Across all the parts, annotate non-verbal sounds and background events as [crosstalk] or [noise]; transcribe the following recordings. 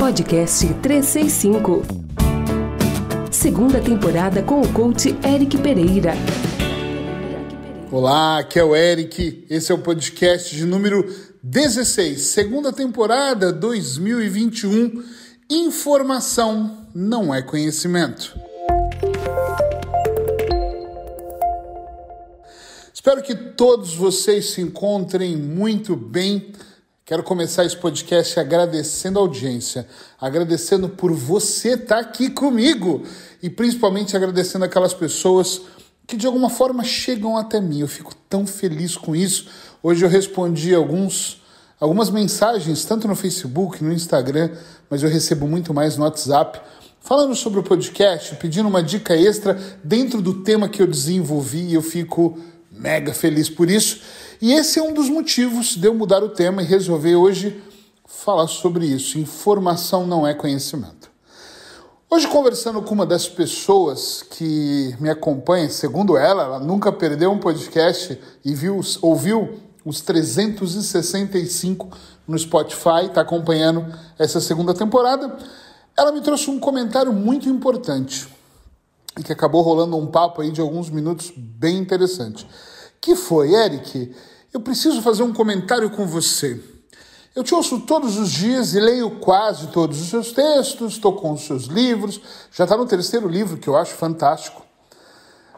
Podcast 365. Segunda temporada com o coach Eric Pereira. Olá, aqui é o Eric. Esse é o podcast de número 16, segunda temporada 2021. Informação não é conhecimento. Espero que todos vocês se encontrem muito bem. Quero começar esse podcast agradecendo a audiência, agradecendo por você estar aqui comigo e principalmente agradecendo aquelas pessoas que de alguma forma chegam até mim. Eu fico tão feliz com isso. Hoje eu respondi alguns, algumas mensagens, tanto no Facebook, no Instagram, mas eu recebo muito mais no WhatsApp, falando sobre o podcast, pedindo uma dica extra dentro do tema que eu desenvolvi e eu fico mega feliz por isso. E esse é um dos motivos de eu mudar o tema e resolver hoje falar sobre isso. Informação não é conhecimento. Hoje, conversando com uma das pessoas que me acompanha, segundo ela, ela nunca perdeu um podcast e viu, ouviu os 365 no Spotify, está acompanhando essa segunda temporada. Ela me trouxe um comentário muito importante e que acabou rolando um papo aí de alguns minutos bem interessante. Que foi, Eric? Eu preciso fazer um comentário com você. Eu te ouço todos os dias e leio quase todos os seus textos, estou com os seus livros, já está no terceiro livro que eu acho fantástico.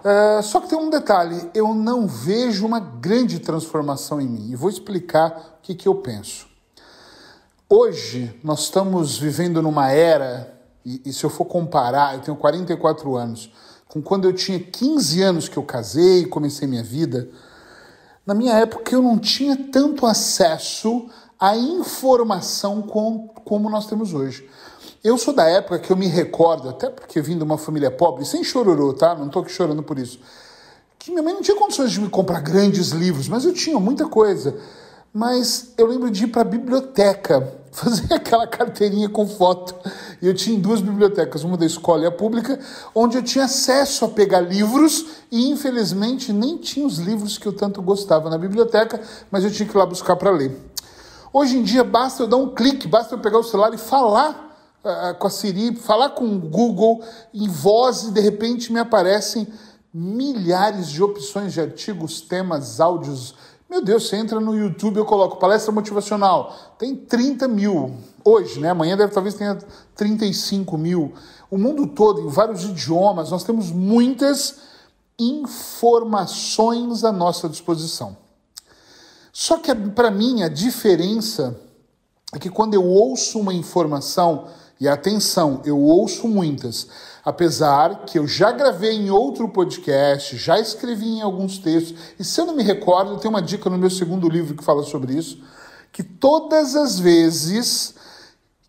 Uh, só que tem um detalhe: eu não vejo uma grande transformação em mim e vou explicar o que, que eu penso. Hoje nós estamos vivendo numa era, e, e se eu for comparar, eu tenho 44 anos, com quando eu tinha 15 anos que eu casei, comecei minha vida, na minha época eu não tinha tanto acesso à informação com, como nós temos hoje. Eu sou da época que eu me recordo, até porque vim de uma família pobre, sem chororô, tá? Não estou aqui chorando por isso. Que minha mãe não tinha condições de me comprar grandes livros, mas eu tinha muita coisa. Mas eu lembro de ir para a biblioteca [laughs] fazer aquela carteirinha com foto. E eu tinha duas bibliotecas, uma da escola e a pública, onde eu tinha acesso a pegar livros e infelizmente nem tinha os livros que eu tanto gostava na biblioteca, mas eu tinha que ir lá buscar para ler. Hoje em dia basta eu dar um clique, basta eu pegar o celular e falar uh, com a Siri, falar com o Google em voz e de repente me aparecem milhares de opções de artigos, temas, áudios, meu Deus, você entra no YouTube, eu coloco palestra motivacional, tem 30 mil hoje, né? Amanhã deve talvez tenha 35 mil. O mundo todo, em vários idiomas, nós temos muitas informações à nossa disposição. Só que para mim a diferença é que quando eu ouço uma informação, e atenção, eu ouço muitas, apesar que eu já gravei em outro podcast, já escrevi em alguns textos, e se eu não me recordo, tenho uma dica no meu segundo livro que fala sobre isso, que todas as vezes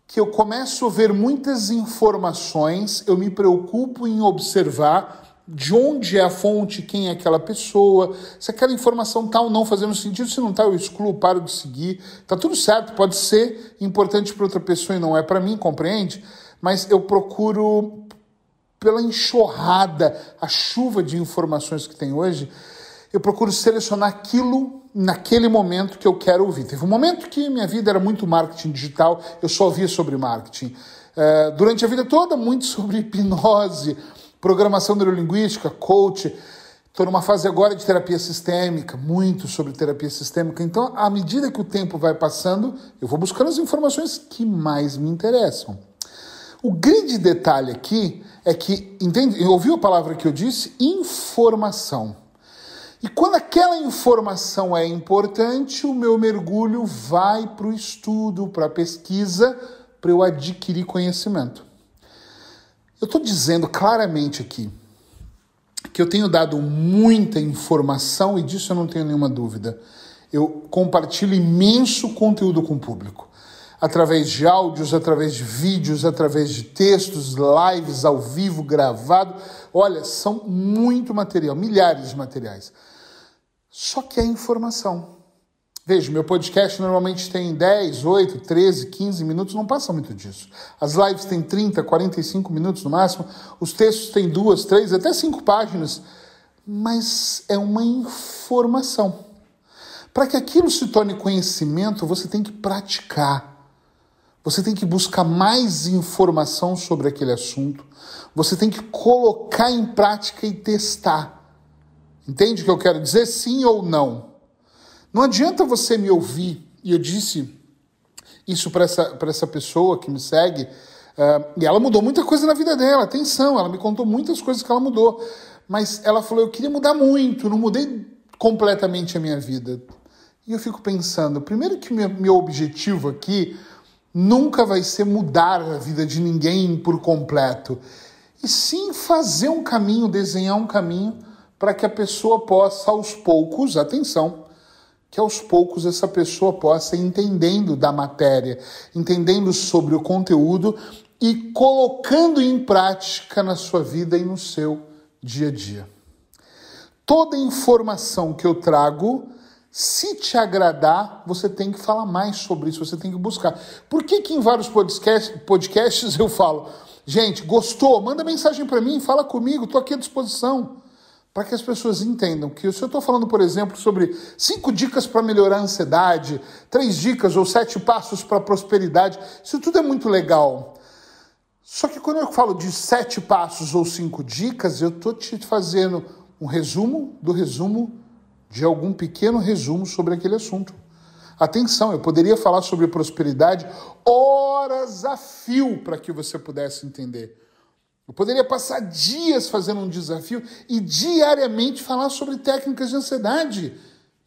que eu começo a ver muitas informações, eu me preocupo em observar de onde é a fonte, quem é aquela pessoa, se aquela informação está ou não fazendo sentido, se não está, eu excluo, paro de seguir. Tá tudo certo, pode ser importante para outra pessoa e não é para mim, compreende? Mas eu procuro, pela enxurrada, a chuva de informações que tem hoje, eu procuro selecionar aquilo naquele momento que eu quero ouvir. Teve um momento que minha vida era muito marketing digital, eu só ouvia sobre marketing. Uh, durante a vida toda, muito [laughs] sobre hipnose, programação neurolinguística, coach. Estou numa fase agora de terapia sistêmica, muito sobre terapia sistêmica. Então, à medida que o tempo vai passando, eu vou buscando as informações que mais me interessam. O grande detalhe aqui é que, entende? Ouviu a palavra que eu disse? Informação. E quando aquela informação é importante, o meu mergulho vai para o estudo, para a pesquisa, para eu adquirir conhecimento. Eu estou dizendo claramente aqui que eu tenho dado muita informação e disso eu não tenho nenhuma dúvida. Eu compartilho imenso conteúdo com o público. Através de áudios, através de vídeos, através de textos, lives ao vivo, gravado. Olha, são muito material, milhares de materiais. Só que é informação. Veja, meu podcast normalmente tem 10, 8, 13, 15 minutos, não passa muito disso. As lives têm 30, 45 minutos no máximo, os textos têm duas, três, até cinco páginas, mas é uma informação. Para que aquilo se torne conhecimento, você tem que praticar. Você tem que buscar mais informação sobre aquele assunto. Você tem que colocar em prática e testar. Entende o que eu quero dizer? Sim ou não? Não adianta você me ouvir, e eu disse isso para essa, essa pessoa que me segue, uh, e ela mudou muita coisa na vida dela, atenção, ela me contou muitas coisas que ela mudou, mas ela falou: eu queria mudar muito, não mudei completamente a minha vida. E eu fico pensando, primeiro que meu, meu objetivo aqui nunca vai ser mudar a vida de ninguém por completo, e sim fazer um caminho, desenhar um caminho para que a pessoa possa, aos poucos, atenção, que aos poucos essa pessoa possa entendendo da matéria, entendendo sobre o conteúdo e colocando em prática na sua vida e no seu dia a dia. Toda informação que eu trago se te agradar, você tem que falar mais sobre isso, você tem que buscar. Por que, que em vários podcast, podcasts eu falo, gente, gostou? Manda mensagem para mim, fala comigo, estou aqui à disposição. Para que as pessoas entendam que se eu estou falando, por exemplo, sobre cinco dicas para melhorar a ansiedade, três dicas ou sete passos para prosperidade, isso tudo é muito legal. Só que quando eu falo de sete passos ou cinco dicas, eu estou te fazendo um resumo do resumo de algum pequeno resumo sobre aquele assunto. Atenção, eu poderia falar sobre prosperidade horas a fio para que você pudesse entender. Eu poderia passar dias fazendo um desafio e diariamente falar sobre técnicas de ansiedade,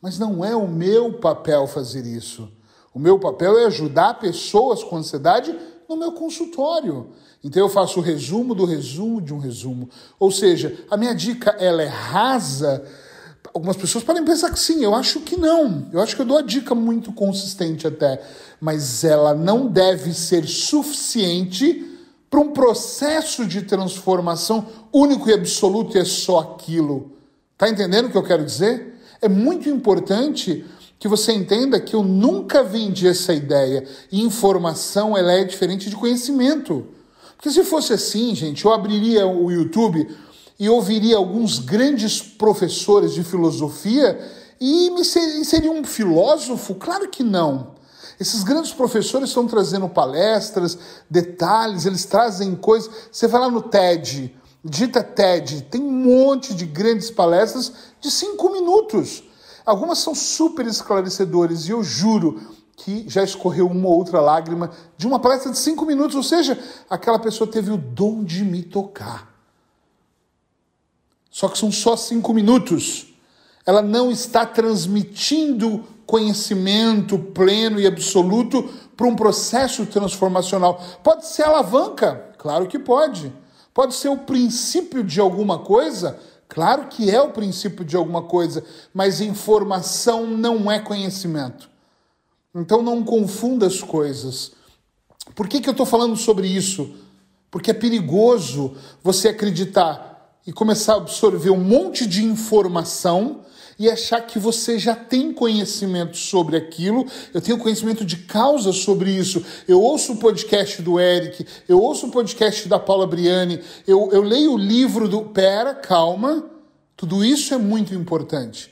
mas não é o meu papel fazer isso. O meu papel é ajudar pessoas com ansiedade no meu consultório. Então eu faço o resumo do resumo de um resumo. Ou seja, a minha dica ela é rasa Algumas pessoas podem pensar que sim, eu acho que não. Eu acho que eu dou a dica muito consistente até, mas ela não deve ser suficiente para um processo de transformação único e absoluto e é só aquilo. Tá entendendo o que eu quero dizer? É muito importante que você entenda que eu nunca vendi essa ideia. Informação ela é diferente de conhecimento. Porque se fosse assim, gente, eu abriria o YouTube e ouviria alguns grandes professores de filosofia e me seria um filósofo? Claro que não. Esses grandes professores estão trazendo palestras, detalhes, eles trazem coisas. Você vai lá no TED, dita TED, tem um monte de grandes palestras de cinco minutos. Algumas são super esclarecedoras e eu juro que já escorreu uma ou outra lágrima de uma palestra de cinco minutos, ou seja, aquela pessoa teve o dom de me tocar. Só que são só cinco minutos. Ela não está transmitindo conhecimento pleno e absoluto para um processo transformacional. Pode ser alavanca? Claro que pode. Pode ser o princípio de alguma coisa? Claro que é o princípio de alguma coisa, mas informação não é conhecimento. Então não confunda as coisas. Por que, que eu estou falando sobre isso? Porque é perigoso você acreditar e começar a absorver um monte de informação e achar que você já tem conhecimento sobre aquilo, eu tenho conhecimento de causa sobre isso. Eu ouço o podcast do Eric, eu ouço o podcast da Paula Briani, eu, eu leio o livro do. Pera, calma, tudo isso é muito importante.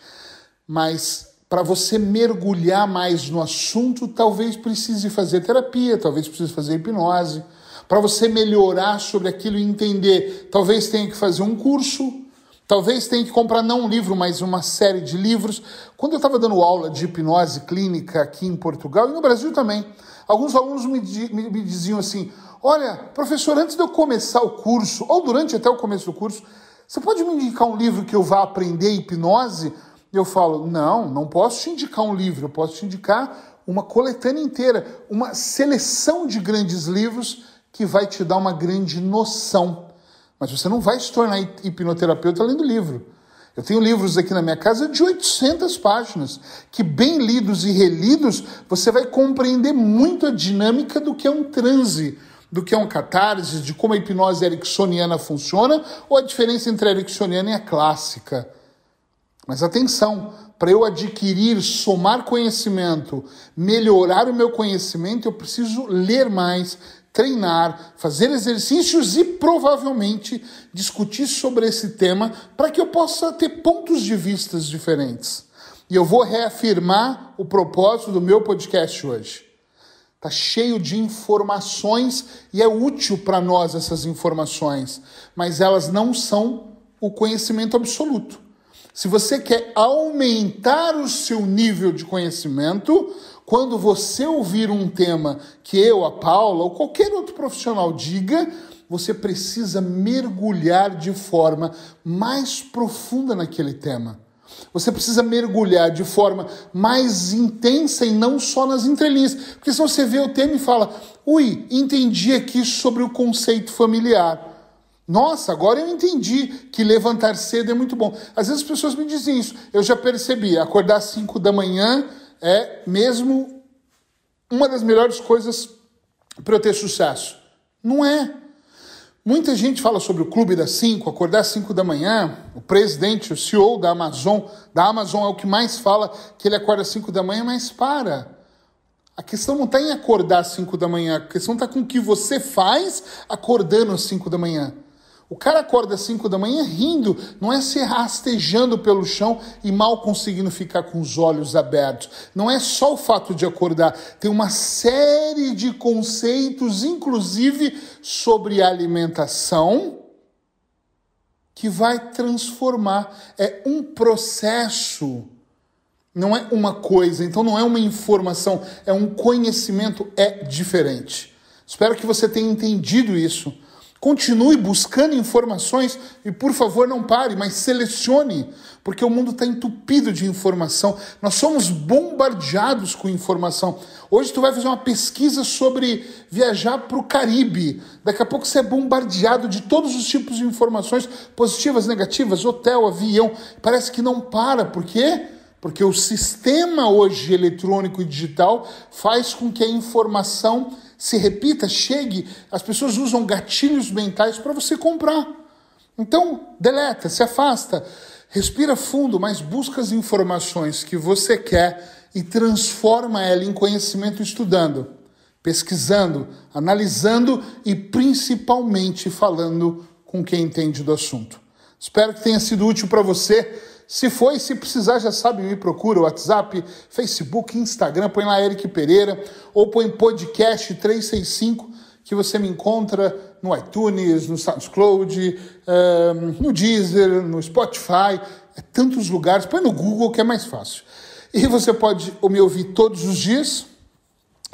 Mas para você mergulhar mais no assunto, talvez precise fazer terapia, talvez precise fazer hipnose para você melhorar sobre aquilo e entender. Talvez tenha que fazer um curso, talvez tenha que comprar não um livro, mas uma série de livros. Quando eu estava dando aula de hipnose clínica aqui em Portugal e no Brasil também, alguns alunos me, me, me diziam assim: Olha, professor, antes de eu começar o curso, ou durante até o começo do curso, você pode me indicar um livro que eu vá aprender hipnose? Eu falo: Não, não posso te indicar um livro, eu posso te indicar uma coletânea inteira, uma seleção de grandes livros que vai te dar uma grande noção. Mas você não vai se tornar hipnoterapeuta lendo livro. Eu tenho livros aqui na minha casa de 800 páginas, que bem lidos e relidos, você vai compreender muito a dinâmica do que é um transe, do que é um catarse, de como a hipnose ericksoniana funciona, ou a diferença entre a ericksoniana e a clássica. Mas atenção, para eu adquirir, somar conhecimento, melhorar o meu conhecimento, eu preciso ler mais, treinar, fazer exercícios e provavelmente discutir sobre esse tema para que eu possa ter pontos de vistas diferentes. E eu vou reafirmar o propósito do meu podcast hoje. está cheio de informações e é útil para nós essas informações, mas elas não são o conhecimento absoluto. Se você quer aumentar o seu nível de conhecimento, quando você ouvir um tema que eu, a Paula ou qualquer outro profissional diga, você precisa mergulhar de forma mais profunda naquele tema. Você precisa mergulhar de forma mais intensa e não só nas entrelinhas. Porque se você vê o tema e fala, ui, entendi aqui sobre o conceito familiar. Nossa, agora eu entendi que levantar cedo é muito bom. Às vezes as pessoas me dizem isso. Eu já percebi, acordar às 5 da manhã é mesmo uma das melhores coisas para eu ter sucesso. Não é. Muita gente fala sobre o clube das 5, acordar às 5 da manhã. O presidente, o CEO da Amazon, da Amazon é o que mais fala que ele acorda às 5 da manhã, mas para. A questão não está em acordar às 5 da manhã, a questão está com o que você faz acordando às 5 da manhã. O cara acorda às 5 da manhã rindo, não é se rastejando pelo chão e mal conseguindo ficar com os olhos abertos. Não é só o fato de acordar, tem uma série de conceitos, inclusive sobre alimentação, que vai transformar. É um processo, não é uma coisa, então não é uma informação, é um conhecimento, é diferente. Espero que você tenha entendido isso. Continue buscando informações e, por favor, não pare, mas selecione, porque o mundo está entupido de informação. Nós somos bombardeados com informação. Hoje tu vai fazer uma pesquisa sobre viajar para o Caribe. Daqui a pouco você é bombardeado de todos os tipos de informações, positivas, negativas, hotel, avião. Parece que não para. Por quê? Porque o sistema hoje eletrônico e digital faz com que a informação se repita, chegue. As pessoas usam gatilhos mentais para você comprar. Então, deleta, se afasta, respira fundo, mas busca as informações que você quer e transforma ela em conhecimento estudando, pesquisando, analisando e principalmente falando com quem entende do assunto. Espero que tenha sido útil para você. Se foi, se precisar, já sabe, me procura, WhatsApp, Facebook, Instagram, põe lá Eric Pereira, ou põe podcast 365, que você me encontra no iTunes, no SoundCloud, no Deezer, no Spotify, é tantos lugares, põe no Google que é mais fácil. E você pode me ouvir todos os dias,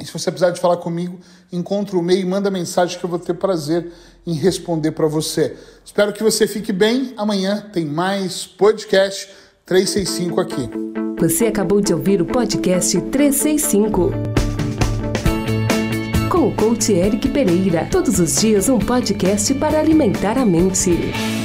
e se você precisar de falar comigo, encontre o e-mail e manda mensagem que eu vou ter prazer em responder para você. Espero que você fique bem. Amanhã tem mais podcast 365 aqui. Você acabou de ouvir o podcast 365 com o coach Eric Pereira. Todos os dias um podcast para alimentar a mente.